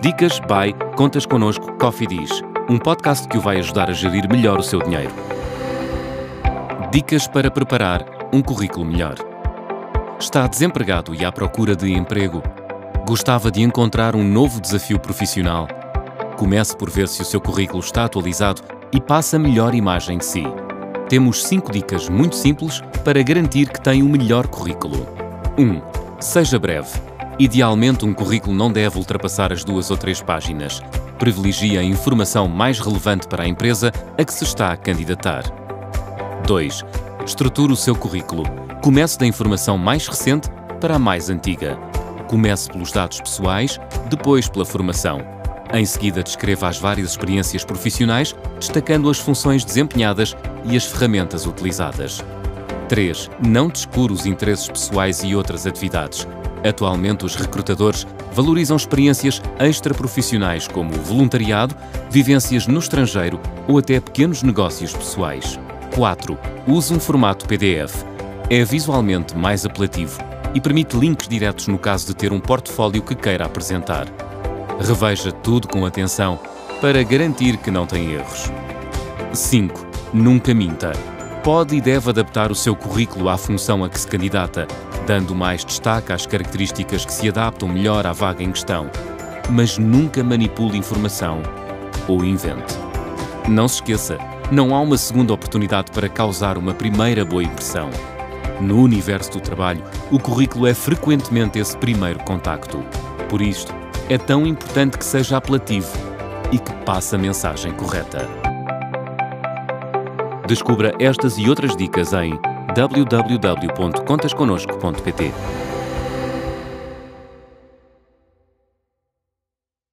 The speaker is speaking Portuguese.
Dicas by Contas Connosco Coffee Diz, um podcast que o vai ajudar a gerir melhor o seu dinheiro. Dicas para preparar um currículo melhor. Está desempregado e à procura de emprego? Gostava de encontrar um novo desafio profissional? Comece por ver se o seu currículo está atualizado e passa a melhor imagem de si. Temos 5 dicas muito simples para garantir que tem o melhor currículo. 1. Um, seja breve. Idealmente, um currículo não deve ultrapassar as duas ou três páginas. Privilegie a informação mais relevante para a empresa a que se está a candidatar. 2. Estruture o seu currículo. Comece da informação mais recente para a mais antiga. Comece pelos dados pessoais, depois pela formação. Em seguida, descreva as várias experiências profissionais, destacando as funções desempenhadas e as ferramentas utilizadas. 3. Não descure os interesses pessoais e outras atividades. Atualmente, os recrutadores valorizam experiências extraprofissionais como voluntariado, vivências no estrangeiro ou até pequenos negócios pessoais. 4. Use um formato PDF. É visualmente mais apelativo e permite links diretos no caso de ter um portfólio que queira apresentar. Reveja tudo com atenção para garantir que não tem erros. 5. Nunca minta. Pode e deve adaptar o seu currículo à função a que se candidata, dando mais destaque às características que se adaptam melhor à vaga em questão, mas nunca manipule informação ou invente. Não se esqueça, não há uma segunda oportunidade para causar uma primeira boa impressão. No universo do trabalho, o currículo é frequentemente esse primeiro contacto. Por isto, é tão importante que seja apelativo e que passe a mensagem correta. Descubra estas e outras dicas em www.contasconosco.pt.